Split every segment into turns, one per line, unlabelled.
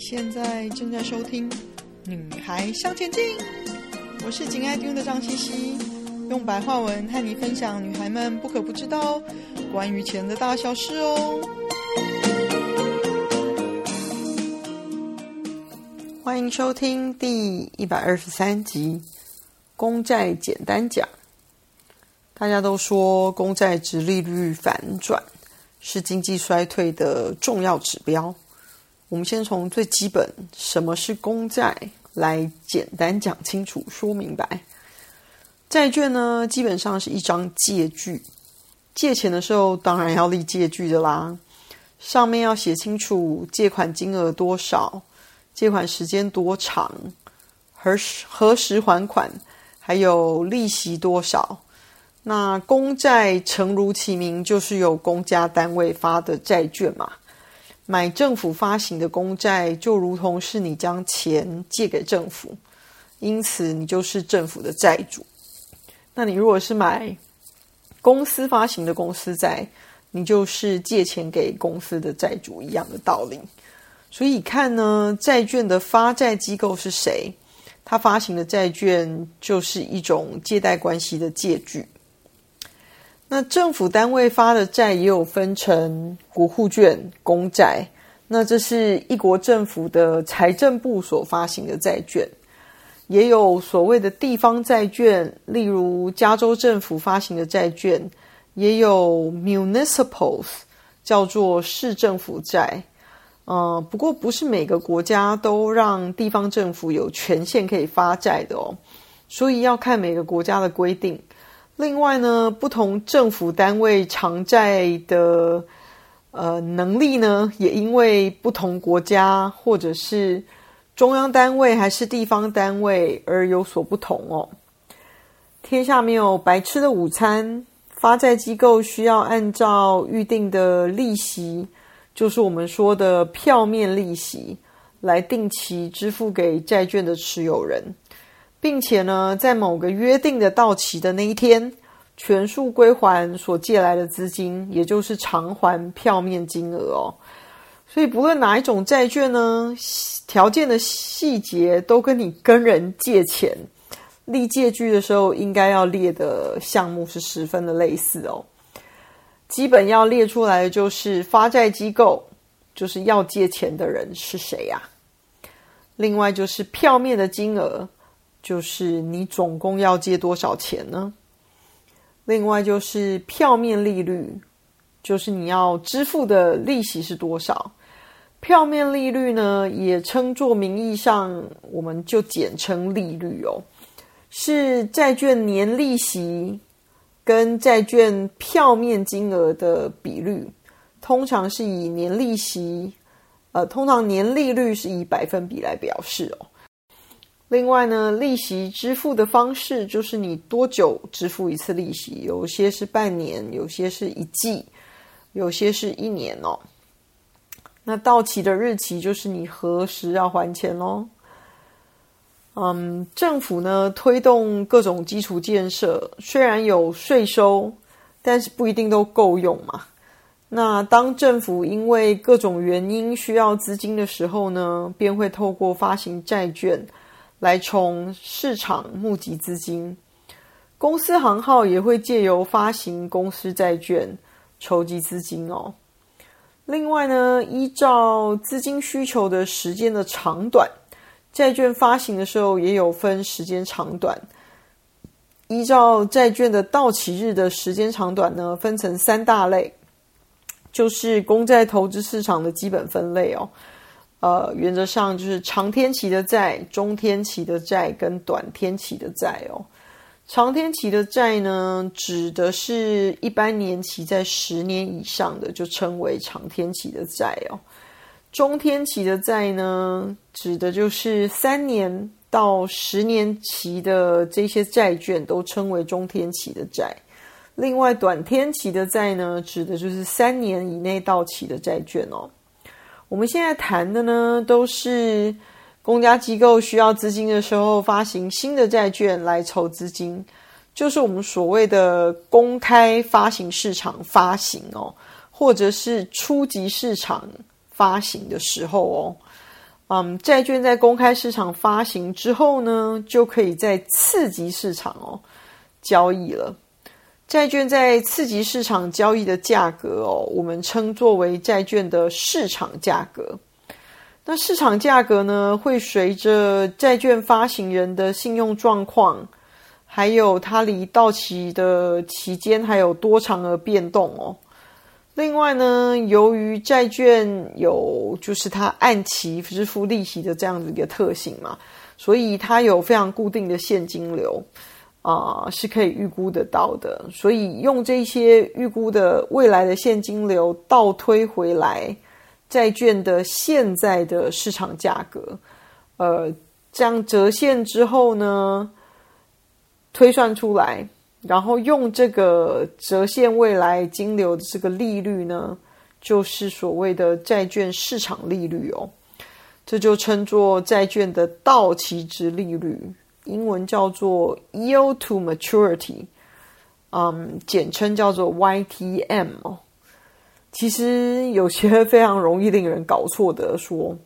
现在正在收听《女孩向前进》，我是紧爱听的张茜茜，用白话文和你分享女孩们不可不知道关于钱的大小事哦。欢迎收听第一百二十三集《公债简单讲》。大家都说公债殖利率反转是经济衰退的重要指标。我们先从最基本，什么是公债来简单讲清楚、说明白。债券呢，基本上是一张借据，借钱的时候当然要立借据的啦，上面要写清楚借款金额多少，借款时间多长，何时何时还款，还有利息多少。那公债诚如其名，就是由公家单位发的债券嘛。买政府发行的公债，就如同是你将钱借给政府，因此你就是政府的债主。那你如果是买公司发行的公司债，你就是借钱给公司的债主，一样的道理。所以看呢，债券的发债机构是谁，他发行的债券就是一种借贷关系的借据。那政府单位发的债也有分成国库券、公债，那这是一国政府的财政部所发行的债券，也有所谓的地方债券，例如加州政府发行的债券，也有 municipals 叫做市政府债。呃，不过不是每个国家都让地方政府有权限可以发债的哦，所以要看每个国家的规定。另外呢，不同政府单位偿债的呃能力呢，也因为不同国家或者是中央单位还是地方单位而有所不同哦。天下没有白吃的午餐，发债机构需要按照预定的利息，就是我们说的票面利息，来定期支付给债券的持有人。并且呢，在某个约定的到期的那一天，全数归还所借来的资金，也就是偿还票面金额哦。所以，不论哪一种债券呢，条件的细节都跟你跟人借钱立借据的时候应该要列的项目是十分的类似哦。基本要列出来的就是发债机构，就是要借钱的人是谁呀？另外就是票面的金额。就是你总共要借多少钱呢？另外就是票面利率，就是你要支付的利息是多少。票面利率呢，也称作名义上，我们就简称利率哦，是债券年利息跟债券票面金额的比率，通常是以年利息，呃，通常年利率是以百分比来表示哦。另外呢，利息支付的方式就是你多久支付一次利息，有些是半年，有些是一季，有些是一年哦。那到期的日期就是你何时要还钱喽。嗯，政府呢推动各种基础建设，虽然有税收，但是不一定都够用嘛。那当政府因为各种原因需要资金的时候呢，便会透过发行债券。来从市场募集资金，公司行号也会借由发行公司债券筹集资金哦。另外呢，依照资金需求的时间的长短，债券发行的时候也有分时间长短。依照债券的到期日的时间长短呢，分成三大类，就是公债投资市场的基本分类哦。呃，原则上就是长天期的债、中天期的债跟短天期的债哦。长天期的债呢，指的是一般年期在十年以上的，就称为长天期的债哦。中天期的债呢，指的就是三年到十年期的这些债券，都称为中天期的债。另外，短天期的债呢，指的就是三年以内到期的债券哦。我们现在谈的呢，都是公家机构需要资金的时候发行新的债券来筹资金，就是我们所谓的公开发行市场发行哦，或者是初级市场发行的时候哦。嗯，债券在公开市场发行之后呢，就可以在次级市场哦交易了。债券在次级市场交易的价格哦，我们称作为债券的市场价格。那市场价格呢，会随着债券发行人的信用状况，还有它离到期的期间还有多长而变动哦。另外呢，由于债券有就是它按期支付利息的这样子一个特性嘛，所以它有非常固定的现金流啊，是可以预估得到的。所以用这些预估的未来的现金流倒推回来，债券的现在的市场价格，呃，这样折现之后呢，推算出来。然后用这个折现未来金流的这个利率呢，就是所谓的债券市场利率哦，这就称作债券的到期值利率，英文叫做 Yield to Maturity，嗯，简称叫做 YTM 哦。其实有些非常容易令人搞错的说，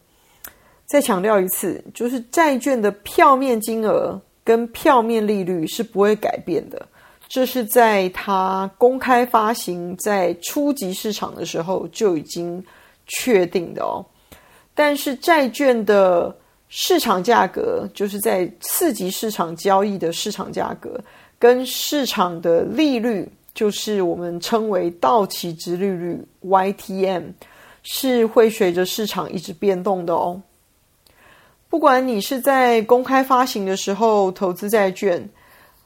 再强调一次，就是债券的票面金额跟票面利率是不会改变的。这是在它公开发行在初级市场的时候就已经确定的哦，但是债券的市场价格，就是在次级市场交易的市场价格，跟市场的利率，就是我们称为到期值利率 YTM，是会随着市场一直变动的哦。不管你是在公开发行的时候投资债券，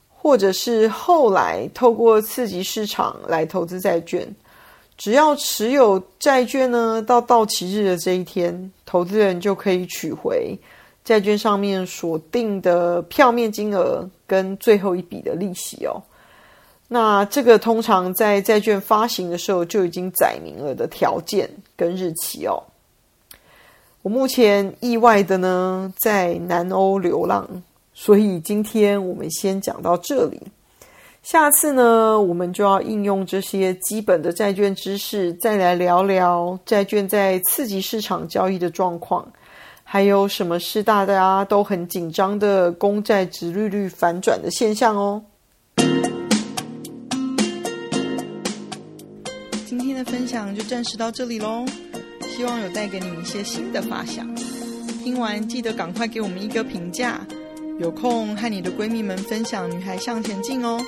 或者是后来透过次级市场来投资债券，只要持有债券呢，到到期日的这一天，投资人就可以取回债券上面锁定的票面金额跟最后一笔的利息哦。那这个通常在债券发行的时候就已经载明了的条件跟日期哦。我目前意外的呢，在南欧流浪。所以今天我们先讲到这里，下次呢，我们就要应用这些基本的债券知识，再来聊聊债券在次级市场交易的状况，还有什么是大家都很紧张的公债殖利率反转的现象哦。今天的分享就暂时到这里喽，希望有带给你一些新的发想。听完记得赶快给我们一个评价。有空和你的闺蜜们分享《女孩向前进》哦。